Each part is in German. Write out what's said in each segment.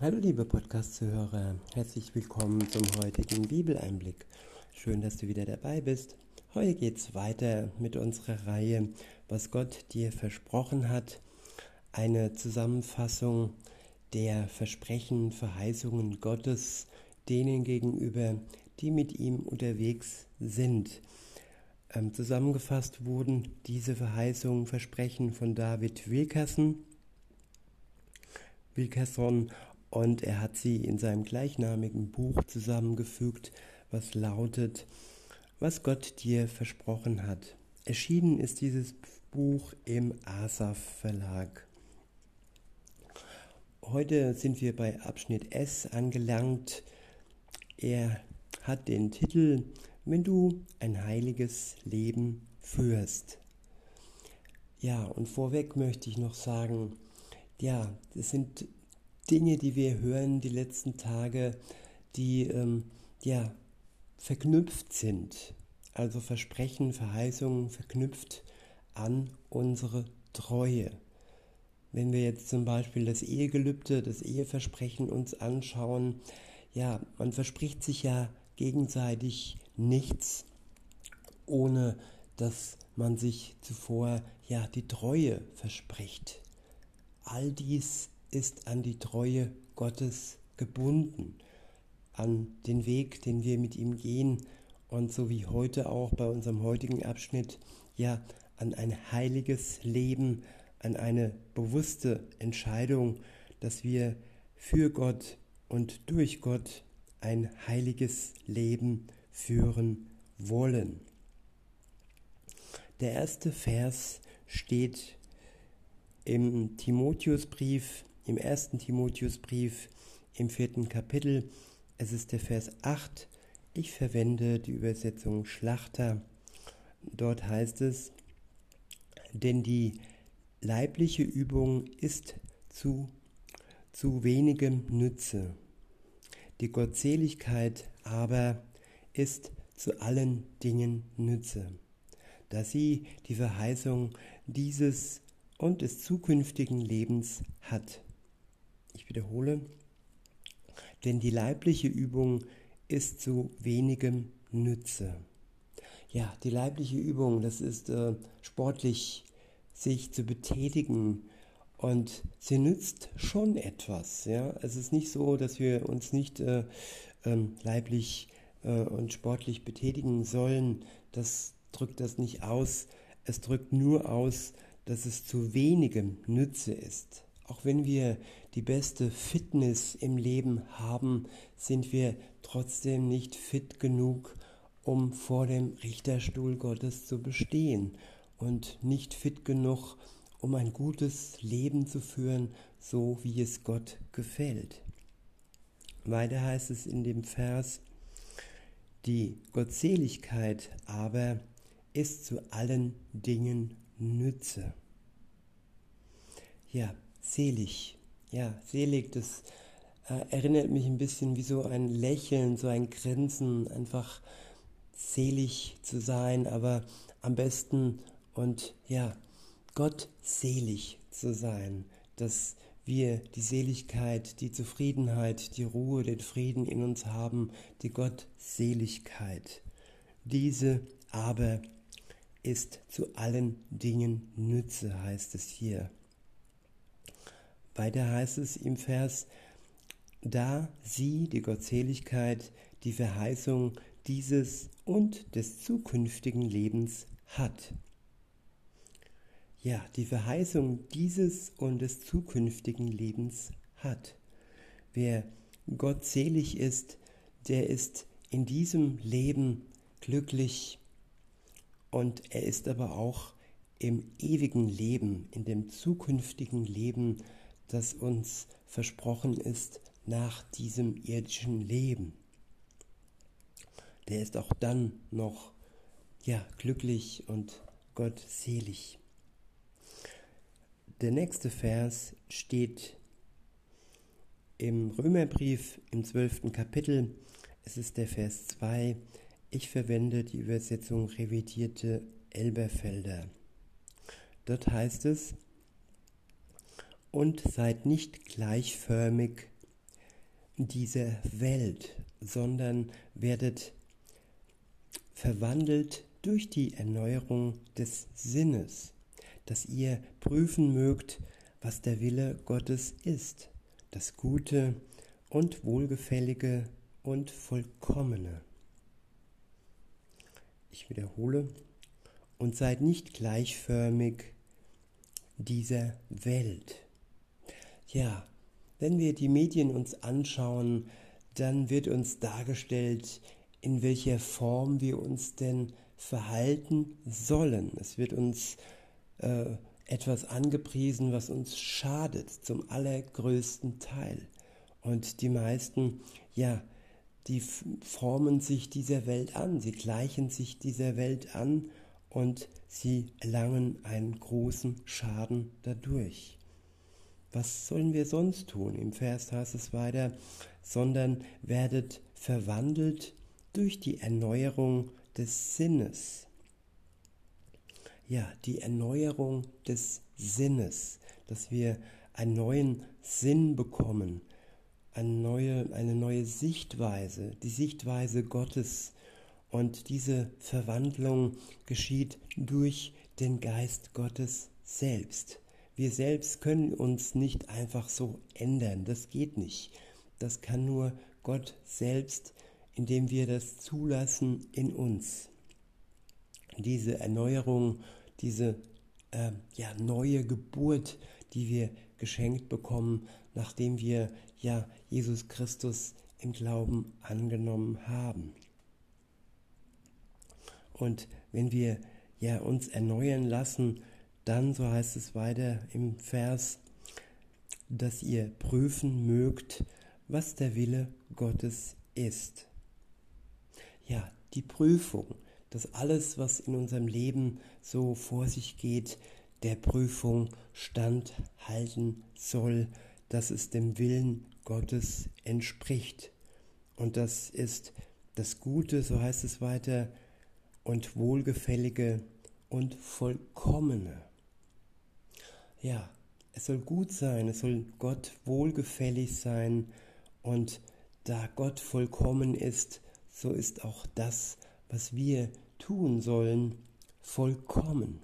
Hallo liebe Podcast-Zuhörer, herzlich willkommen zum heutigen Bibeleinblick. Schön, dass du wieder dabei bist. Heute geht es weiter mit unserer Reihe, was Gott dir versprochen hat. Eine Zusammenfassung der Versprechen, Verheißungen Gottes denen gegenüber, die mit ihm unterwegs sind. Ähm, zusammengefasst wurden diese Verheißungen, Versprechen von David Wilkerson, Wilkerson und er hat sie in seinem gleichnamigen Buch zusammengefügt, was lautet, was Gott dir versprochen hat. Erschienen ist dieses Buch im Asaf Verlag. Heute sind wir bei Abschnitt S angelangt. Er hat den Titel Wenn du ein heiliges Leben führst. Ja, und vorweg möchte ich noch sagen, ja, das sind Dinge, die wir hören die letzten Tage, die ähm, ja verknüpft sind. Also Versprechen, Verheißungen verknüpft an unsere Treue. Wenn wir jetzt zum Beispiel das Ehegelübde, das Eheversprechen uns anschauen, ja, man verspricht sich ja gegenseitig nichts, ohne dass man sich zuvor ja die Treue verspricht. All dies ist an die Treue Gottes gebunden, an den Weg, den wir mit ihm gehen und so wie heute auch bei unserem heutigen Abschnitt, ja, an ein heiliges Leben, an eine bewusste Entscheidung, dass wir für Gott und durch Gott ein heiliges Leben führen wollen. Der erste Vers steht im Timotheusbrief im ersten Timotheusbrief im vierten Kapitel. Es ist der Vers 8. Ich verwende die Übersetzung Schlachter. Dort heißt es, denn die leibliche Übung ist zu, zu wenigem Nütze. Die Gottseligkeit aber ist zu allen Dingen Nütze, da sie die Verheißung dieses und des zukünftigen Lebens hat. Ich wiederhole, denn die leibliche Übung ist zu wenigem Nütze. Ja, die leibliche Übung, das ist äh, sportlich sich zu betätigen und sie nützt schon etwas. Ja, es ist nicht so, dass wir uns nicht äh, ähm, leiblich äh, und sportlich betätigen sollen. Das drückt das nicht aus. Es drückt nur aus, dass es zu wenigem Nütze ist. Auch wenn wir die beste Fitness im Leben haben, sind wir trotzdem nicht fit genug, um vor dem Richterstuhl Gottes zu bestehen und nicht fit genug, um ein gutes Leben zu führen, so wie es Gott gefällt. Weiter heißt es in dem Vers, die Gottseligkeit aber ist zu allen Dingen Nütze. Ja, selig. Ja, selig, das äh, erinnert mich ein bisschen wie so ein Lächeln, so ein Grinsen, einfach selig zu sein, aber am besten und ja, Gott selig zu sein, dass wir die Seligkeit, die Zufriedenheit, die Ruhe, den Frieden in uns haben, die Gottseligkeit. Diese aber ist zu allen Dingen Nütze, heißt es hier. Weiter heißt es im Vers, da sie, die Gottseligkeit, die Verheißung dieses und des zukünftigen Lebens hat. Ja, die Verheißung dieses und des zukünftigen Lebens hat. Wer gottselig ist, der ist in diesem Leben glücklich und er ist aber auch im ewigen Leben, in dem zukünftigen Leben glücklich das uns versprochen ist nach diesem irdischen Leben. Der ist auch dann noch ja glücklich und gottselig. Der nächste Vers steht im Römerbrief im zwölften Kapitel. Es ist der Vers 2. Ich verwende die Übersetzung revidierte Elberfelder. Dort heißt es, und seid nicht gleichförmig dieser Welt, sondern werdet verwandelt durch die Erneuerung des Sinnes, dass ihr prüfen mögt, was der Wille Gottes ist, das Gute und Wohlgefällige und Vollkommene. Ich wiederhole, und seid nicht gleichförmig dieser Welt. Ja, wenn wir die Medien uns anschauen, dann wird uns dargestellt, in welcher Form wir uns denn verhalten sollen. Es wird uns äh, etwas angepriesen, was uns schadet, zum allergrößten Teil. Und die meisten, ja, die formen sich dieser Welt an, sie gleichen sich dieser Welt an und sie erlangen einen großen Schaden dadurch. Was sollen wir sonst tun? Im Vers heißt es weiter, sondern werdet verwandelt durch die Erneuerung des Sinnes. Ja, die Erneuerung des Sinnes, dass wir einen neuen Sinn bekommen, eine neue, eine neue Sichtweise, die Sichtweise Gottes. Und diese Verwandlung geschieht durch den Geist Gottes selbst. Wir selbst können uns nicht einfach so ändern, das geht nicht. Das kann nur Gott selbst, indem wir das zulassen in uns. Diese Erneuerung, diese äh, ja, neue Geburt, die wir geschenkt bekommen, nachdem wir ja Jesus Christus im Glauben angenommen haben. Und wenn wir ja uns erneuern lassen, dann, so heißt es weiter im Vers, dass ihr prüfen mögt, was der Wille Gottes ist. Ja, die Prüfung, dass alles, was in unserem Leben so vor sich geht, der Prüfung standhalten soll, dass es dem Willen Gottes entspricht. Und das ist das Gute, so heißt es weiter, und Wohlgefällige und Vollkommene. Ja, es soll gut sein, es soll Gott wohlgefällig sein und da Gott vollkommen ist, so ist auch das, was wir tun sollen, vollkommen.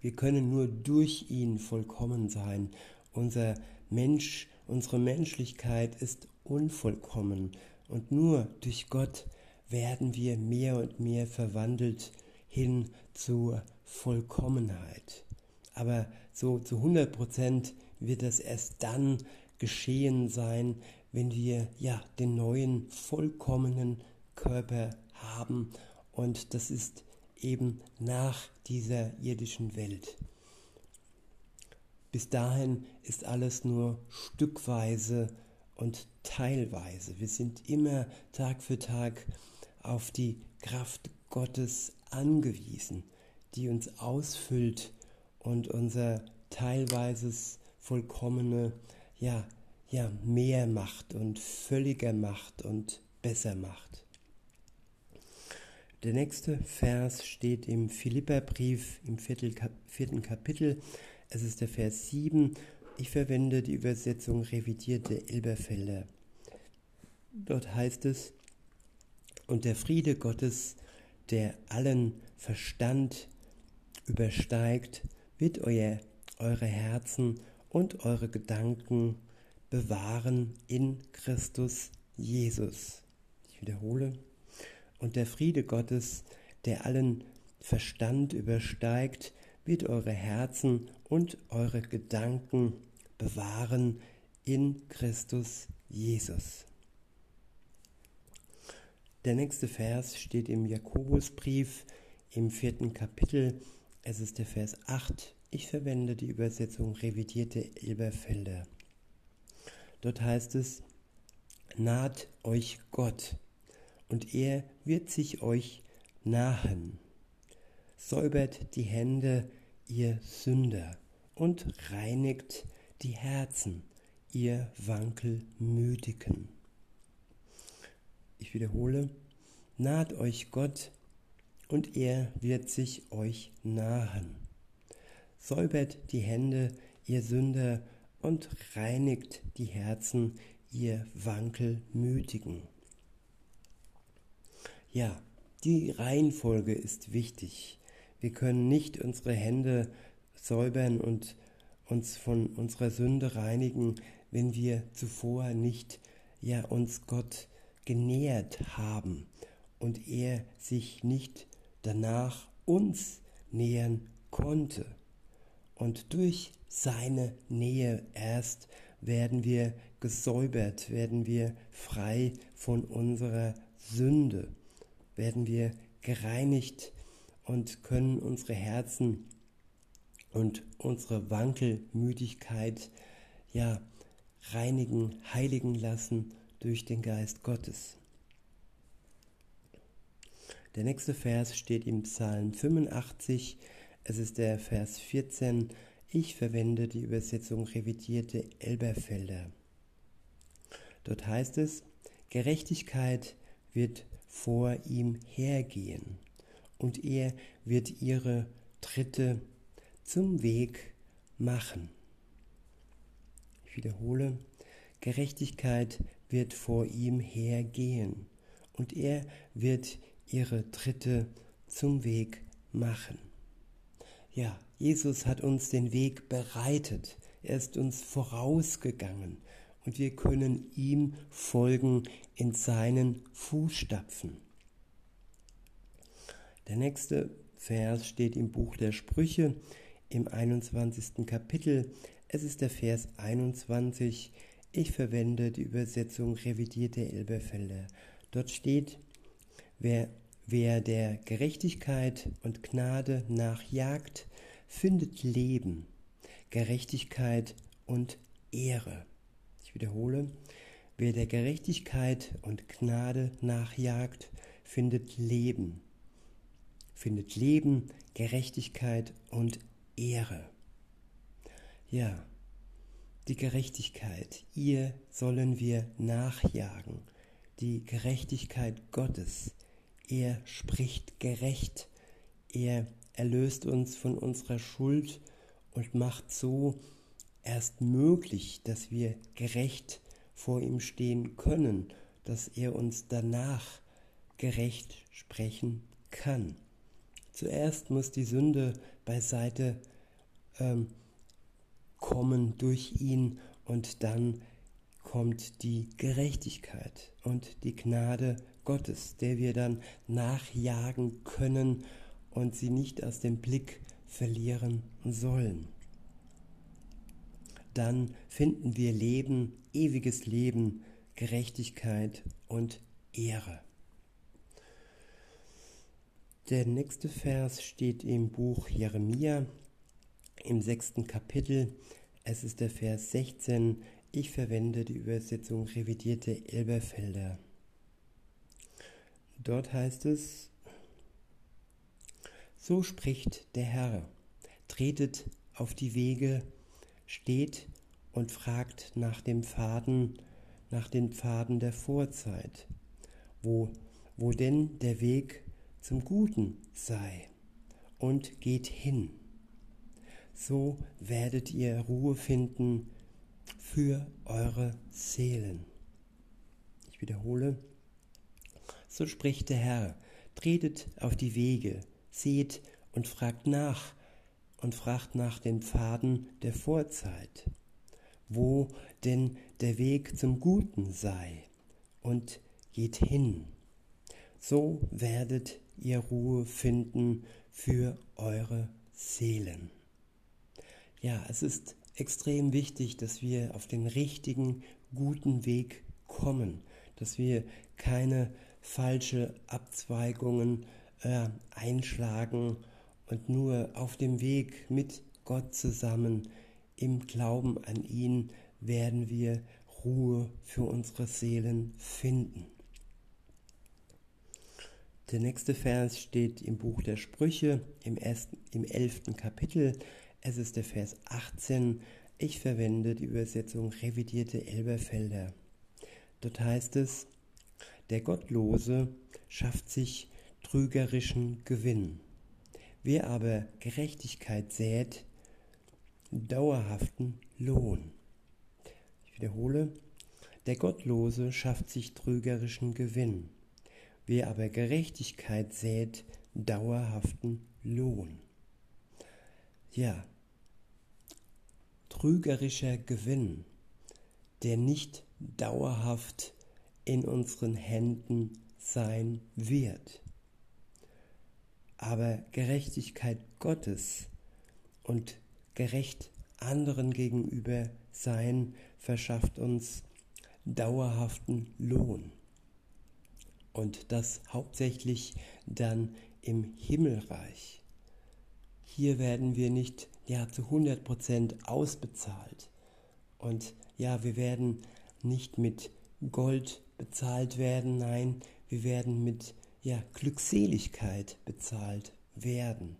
Wir können nur durch ihn vollkommen sein. Unser Mensch, unsere Menschlichkeit ist unvollkommen und nur durch Gott werden wir mehr und mehr verwandelt hin zur Vollkommenheit. Aber so zu 100 Prozent wird das erst dann geschehen sein, wenn wir ja den neuen vollkommenen Körper haben und das ist eben nach dieser irdischen Welt. Bis dahin ist alles nur stückweise und teilweise. Wir sind immer Tag für Tag auf die Kraft Gottes angewiesen, die uns ausfüllt und unser teilweises vollkommene, ja, ja, mehr macht und völliger macht und besser macht. Der nächste Vers steht im Philipperbrief im vierten Kapitel. Es ist der Vers 7. Ich verwende die Übersetzung revidierte Elberfelder. Dort heißt es, und der Friede Gottes, der allen Verstand übersteigt, wird euer, eure Herzen und eure Gedanken bewahren in Christus Jesus. Ich wiederhole. Und der Friede Gottes, der allen Verstand übersteigt, wird eure Herzen und eure Gedanken bewahren in Christus Jesus. Der nächste Vers steht im Jakobusbrief im vierten Kapitel. Es ist der Vers 8. Ich verwende die Übersetzung revidierte Elberfelder. Dort heißt es, naht euch Gott, und er wird sich euch nahen. Säubert die Hände, ihr Sünder, und reinigt die Herzen, ihr Wankelmütigen. Ich wiederhole, naht euch Gott, und er wird sich euch nahen. Säubert die Hände, ihr Sünder, und reinigt die Herzen ihr Wankelmütigen. Ja, die Reihenfolge ist wichtig. Wir können nicht unsere Hände säubern und uns von unserer Sünde reinigen, wenn wir zuvor nicht ja uns Gott genähert haben und er sich nicht danach uns nähern konnte. Und durch seine Nähe erst werden wir gesäubert, werden wir frei von unserer Sünde, werden wir gereinigt und können unsere Herzen und unsere Wankelmüdigkeit ja reinigen, heiligen lassen durch den Geist Gottes. Der nächste Vers steht im Psalm 85. Es ist der Vers 14. Ich verwende die Übersetzung revidierte Elberfelder. Dort heißt es, Gerechtigkeit wird vor ihm hergehen und er wird ihre Tritte zum Weg machen. Ich wiederhole, Gerechtigkeit wird vor ihm hergehen und er wird ihre Tritte zum Weg machen. Ja, Jesus hat uns den Weg bereitet. Er ist uns vorausgegangen und wir können ihm folgen in seinen Fußstapfen. Der nächste Vers steht im Buch der Sprüche im 21. Kapitel. Es ist der Vers 21. Ich verwende die Übersetzung revidierte Elberfelder. Dort steht, Wer, wer der Gerechtigkeit und Gnade nachjagt, findet Leben, Gerechtigkeit und Ehre. Ich wiederhole, wer der Gerechtigkeit und Gnade nachjagt, findet Leben, findet Leben, Gerechtigkeit und Ehre. Ja, die Gerechtigkeit, ihr sollen wir nachjagen, die Gerechtigkeit Gottes, er spricht gerecht. Er erlöst uns von unserer Schuld und macht so erst möglich, dass wir gerecht vor ihm stehen können, dass er uns danach gerecht sprechen kann. Zuerst muss die Sünde beiseite ähm, kommen durch ihn und dann kommt die Gerechtigkeit und die Gnade Gottes, der wir dann nachjagen können und sie nicht aus dem Blick verlieren sollen. Dann finden wir Leben, ewiges Leben, Gerechtigkeit und Ehre. Der nächste Vers steht im Buch Jeremia im sechsten Kapitel. Es ist der Vers 16. Ich verwende die Übersetzung revidierte Elberfelder. Dort heißt es, so spricht der Herr, tretet auf die Wege, steht und fragt nach dem Pfaden, nach den Pfaden der Vorzeit, wo, wo denn der Weg zum Guten sei, und geht hin. So werdet ihr Ruhe finden für eure Seelen. Ich wiederhole, so spricht der Herr, tretet auf die Wege, seht und fragt nach und fragt nach den Pfaden der Vorzeit, wo denn der Weg zum Guten sei, und geht hin. So werdet ihr Ruhe finden für eure Seelen. Ja, es ist extrem wichtig, dass wir auf den richtigen, guten Weg kommen, dass wir keine falsche Abzweigungen äh, einschlagen und nur auf dem Weg mit Gott zusammen im Glauben an ihn werden wir Ruhe für unsere Seelen finden. Der nächste Vers steht im Buch der Sprüche im, ersten, im elften Kapitel. Es ist der Vers 18. Ich verwende die Übersetzung revidierte Elberfelder. Dort heißt es, der Gottlose schafft sich trügerischen Gewinn. Wer aber Gerechtigkeit sät, dauerhaften Lohn. Ich wiederhole, der Gottlose schafft sich trügerischen Gewinn. Wer aber Gerechtigkeit sät, dauerhaften Lohn. Ja, trügerischer Gewinn, der nicht dauerhaft in unseren Händen sein wird. Aber Gerechtigkeit Gottes und gerecht anderen gegenüber sein verschafft uns dauerhaften Lohn. Und das hauptsächlich dann im Himmelreich. Hier werden wir nicht ja, zu 100% ausbezahlt. Und ja, wir werden nicht mit Gold bezahlt werden, nein, wir werden mit ja, Glückseligkeit bezahlt werden.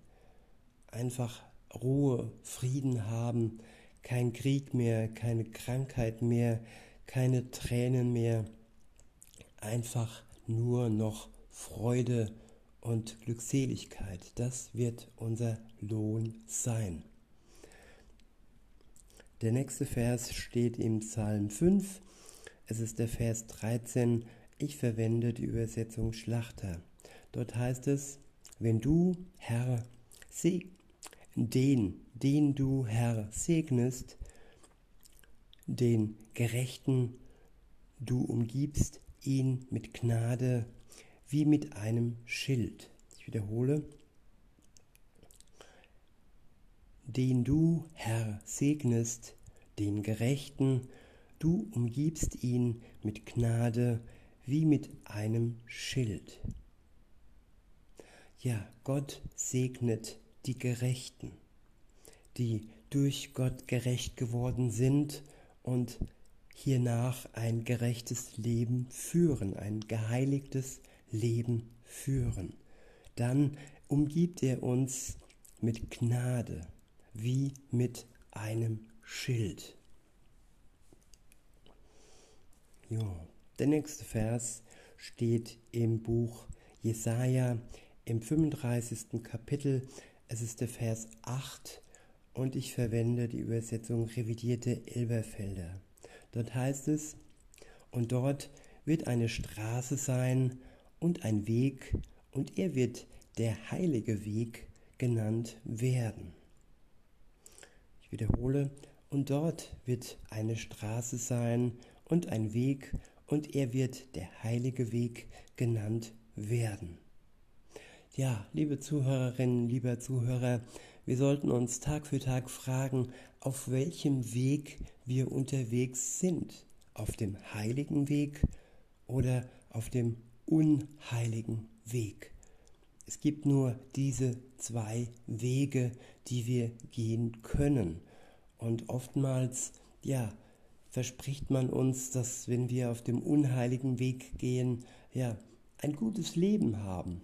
Einfach Ruhe, Frieden haben, kein Krieg mehr, keine Krankheit mehr, keine Tränen mehr, einfach nur noch Freude und Glückseligkeit. Das wird unser Lohn sein. Der nächste Vers steht im Psalm 5. Es ist der Vers 13. Ich verwende die Übersetzung Schlachter. Dort heißt es, wenn du, Herr, den, den du, Herr, segnest, den Gerechten, du umgibst ihn mit Gnade wie mit einem Schild. Ich wiederhole, den du, Herr, segnest, den Gerechten, du umgibst ihn mit Gnade wie mit einem Schild. Ja, Gott segnet die Gerechten, die durch Gott gerecht geworden sind und hiernach ein gerechtes Leben führen, ein geheiligtes Leben führen. Dann umgibt er uns mit Gnade wie mit einem Schild. Ja, der nächste Vers steht im Buch Jesaja im 35. Kapitel. Es ist der Vers 8 und ich verwende die Übersetzung revidierte Elberfelder. Dort heißt es, und dort wird eine Straße sein und ein Weg, und er wird der heilige Weg genannt werden. Ich wiederhole, und dort wird eine Straße sein und ein Weg, und er wird der heilige Weg genannt werden. Ja, liebe Zuhörerinnen, lieber Zuhörer, wir sollten uns Tag für Tag fragen, auf welchem Weg wir unterwegs sind. Auf dem heiligen Weg oder auf dem unheiligen Weg. Es gibt nur diese zwei Wege, die wir gehen können. Und oftmals, ja, verspricht man uns, dass wenn wir auf dem unheiligen Weg gehen, ja, ein gutes Leben haben.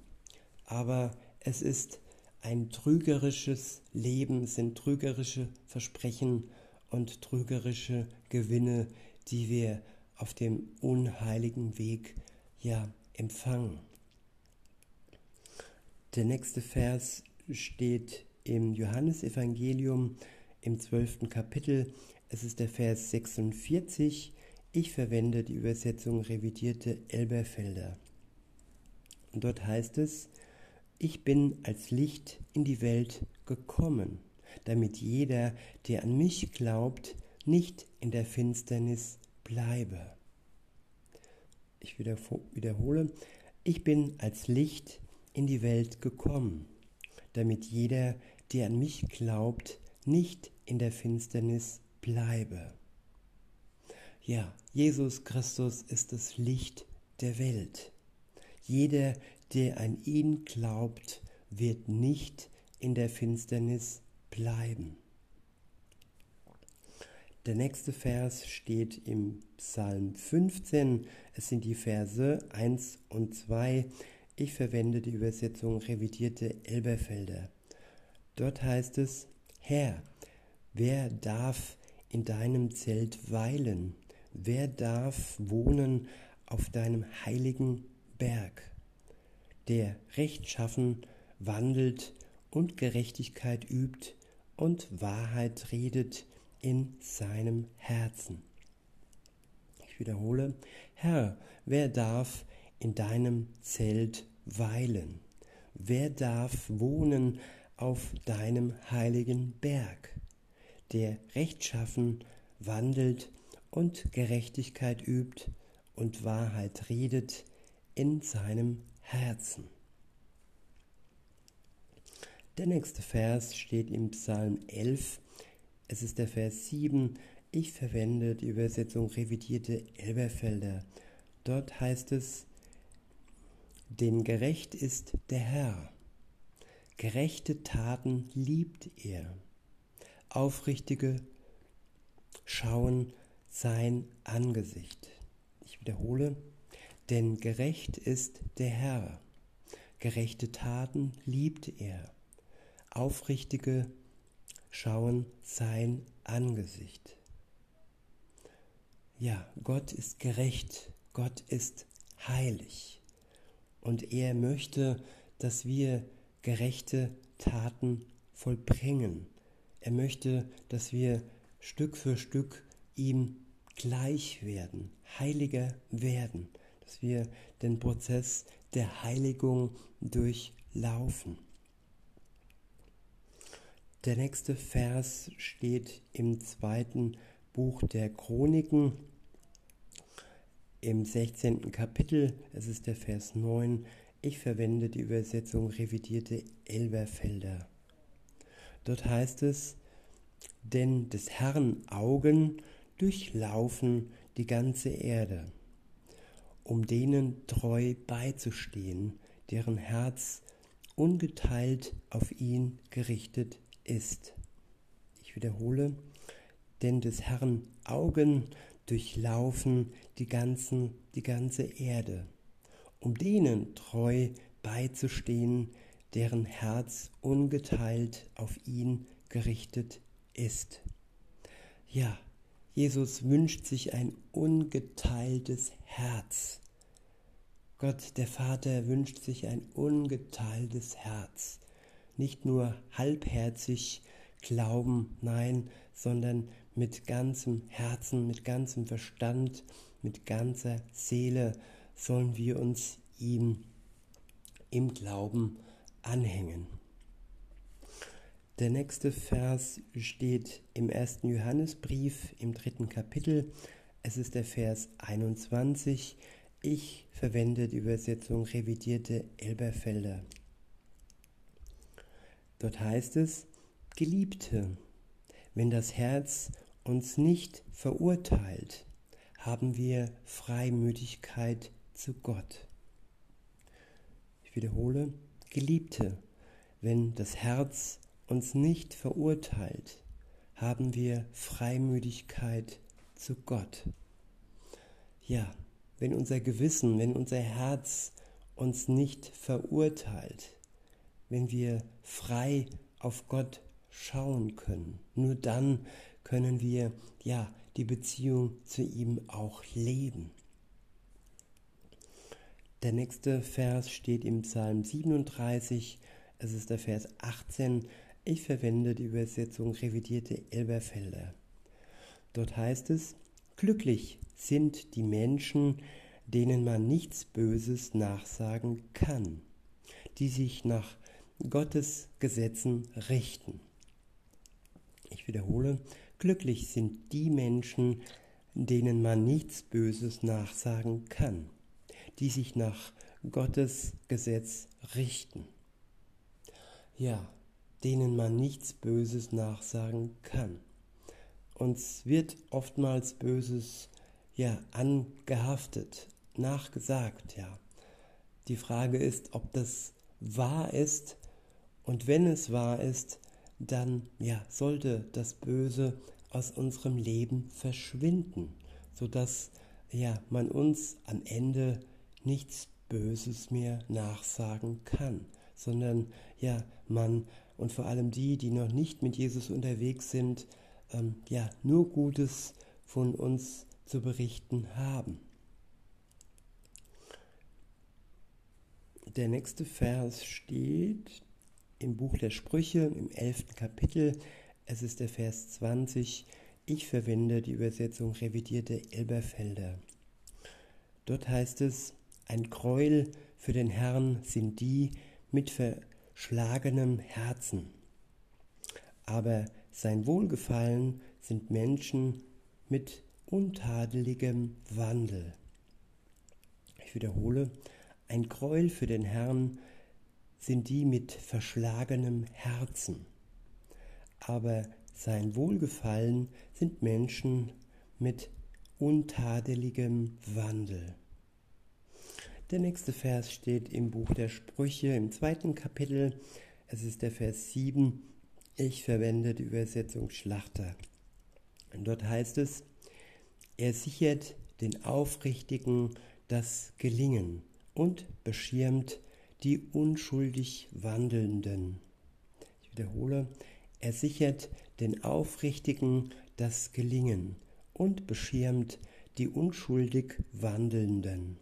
Aber es ist ein trügerisches Leben, es sind trügerische Versprechen und trügerische Gewinne, die wir auf dem unheiligen Weg ja empfangen. Der nächste Vers steht im Johannesevangelium im zwölften Kapitel. Es ist der Vers 46. Ich verwende die Übersetzung revidierte Elberfelder. Und dort heißt es, ich bin als Licht in die Welt gekommen, damit jeder, der an mich glaubt, nicht in der Finsternis bleibe. Ich wiederhole, ich bin als Licht in die Welt gekommen, damit jeder, der an mich glaubt, nicht in der Finsternis bleibe. Ja, Jesus Christus ist das Licht der Welt. Jeder, der an ihn glaubt, wird nicht in der Finsternis bleiben. Der nächste Vers steht im Psalm 15. Es sind die Verse 1 und 2. Ich verwende die Übersetzung revidierte Elberfelder. Dort heißt es, Herr, wer darf in deinem Zelt weilen? Wer darf wohnen auf deinem heiligen Berg? der rechtschaffen wandelt und Gerechtigkeit übt und Wahrheit redet in seinem Herzen. Ich wiederhole, Herr, wer darf in deinem Zelt weilen? Wer darf wohnen auf deinem heiligen Berg, der rechtschaffen wandelt und Gerechtigkeit übt und Wahrheit redet in seinem Herzen. Der nächste Vers steht im Psalm 11. Es ist der Vers 7. Ich verwende die Übersetzung revidierte Elberfelder. Dort heißt es, denn gerecht ist der Herr. Gerechte Taten liebt er. Aufrichtige schauen sein Angesicht. Ich wiederhole, denn gerecht ist der Herr. Gerechte Taten liebt er. Aufrichtige schauen sein Angesicht. Ja, Gott ist gerecht, Gott ist heilig und er möchte, dass wir gerechte Taten vollbringen. Er möchte, dass wir Stück für Stück ihm gleich werden, heiliger werden, dass wir den Prozess der Heiligung durchlaufen. Der nächste Vers steht im zweiten Buch der Chroniken, im 16. Kapitel, es ist der Vers 9. Ich verwende die Übersetzung revidierte Elberfelder. Dort heißt es, denn des Herrn Augen durchlaufen die ganze Erde, um denen treu beizustehen, deren Herz ungeteilt auf ihn gerichtet ist. Ich wiederhole, denn des Herrn Augen durchlaufen die, ganzen, die ganze Erde, um denen treu beizustehen, deren Herz ungeteilt auf ihn gerichtet ist. Ja, Jesus wünscht sich ein ungeteiltes Herz. Gott, der Vater, wünscht sich ein ungeteiltes Herz. Nicht nur halbherzig glauben, nein, sondern mit ganzem Herzen, mit ganzem Verstand, mit ganzer Seele sollen wir uns ihm im Glauben anhängen. Der nächste Vers steht im ersten Johannesbrief im dritten Kapitel. Es ist der Vers 21. Ich verwende die Übersetzung revidierte Elberfelder. Dort heißt es, Geliebte, wenn das Herz uns nicht verurteilt, haben wir Freimütigkeit zu Gott. Ich wiederhole, Geliebte, wenn das Herz uns nicht verurteilt, haben wir Freimütigkeit zu Gott. Ja, wenn unser Gewissen, wenn unser Herz uns nicht verurteilt, wenn wir frei auf Gott schauen können, nur dann können wir ja die Beziehung zu ihm auch leben. Der nächste Vers steht im Psalm 37, es ist der Vers 18, ich verwende die Übersetzung revidierte Elberfelder. Dort heißt es, glücklich sind die Menschen, denen man nichts Böses nachsagen kann, die sich nach Gottes Gesetzen richten. Ich wiederhole, glücklich sind die Menschen, denen man nichts Böses nachsagen kann, die sich nach Gottes Gesetz richten. Ja, denen man nichts Böses nachsagen kann. Uns wird oftmals Böses ja angehaftet, nachgesagt, ja. Die Frage ist, ob das wahr ist und wenn es wahr ist, dann ja, sollte das Böse aus unserem Leben verschwinden, sodass ja, man uns am Ende nichts Böses mehr nachsagen kann, sondern ja, man und vor allem die, die noch nicht mit Jesus unterwegs sind, ähm, ja, nur Gutes von uns zu berichten haben. Der nächste Vers steht im Buch der Sprüche im elften Kapitel. Es ist der Vers 20. Ich verwende die Übersetzung revidierte Elberfelder. Dort heißt es, ein Gräuel für den Herrn sind die mit verschlagenem Herzen. Aber sein Wohlgefallen sind Menschen mit untadeligem Wandel. Ich wiederhole, ein Gräuel für den Herrn sind die mit verschlagenem Herzen. Aber sein Wohlgefallen sind Menschen mit untadeligem Wandel. Der nächste Vers steht im Buch der Sprüche im zweiten Kapitel. Es ist der Vers 7. Ich verwende die Übersetzung Schlachter. Und dort heißt es, er sichert den Aufrichtigen das Gelingen und beschirmt die unschuldig Wandelnden. Ich wiederhole, er sichert den Aufrichtigen das Gelingen und beschirmt die unschuldig Wandelnden.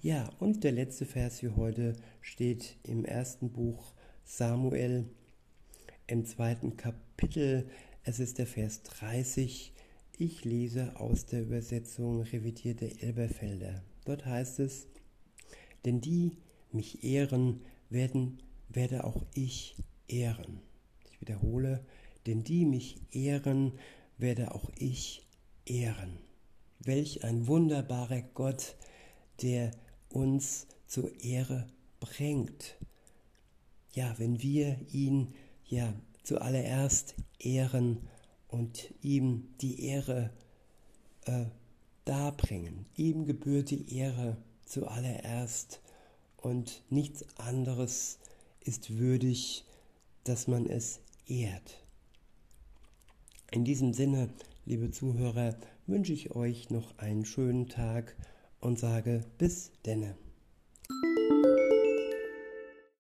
Ja, und der letzte Vers für heute steht im ersten Buch Samuel im zweiten Kapitel. Es ist der Vers 30. Ich lese aus der Übersetzung revidierte Elberfelder. Dort heißt es, denn die mich ehren, werden, werde auch ich ehren. Ich wiederhole, denn die mich ehren, werde auch ich ehren. Welch ein wunderbarer Gott, der uns zur Ehre bringt. Ja, wenn wir ihn ja zuallererst ehren und ihm die Ehre äh, darbringen. Ihm gebührt die Ehre zuallererst und nichts anderes ist würdig, dass man es ehrt. In diesem Sinne, liebe Zuhörer, wünsche ich euch noch einen schönen Tag und sage bis denne.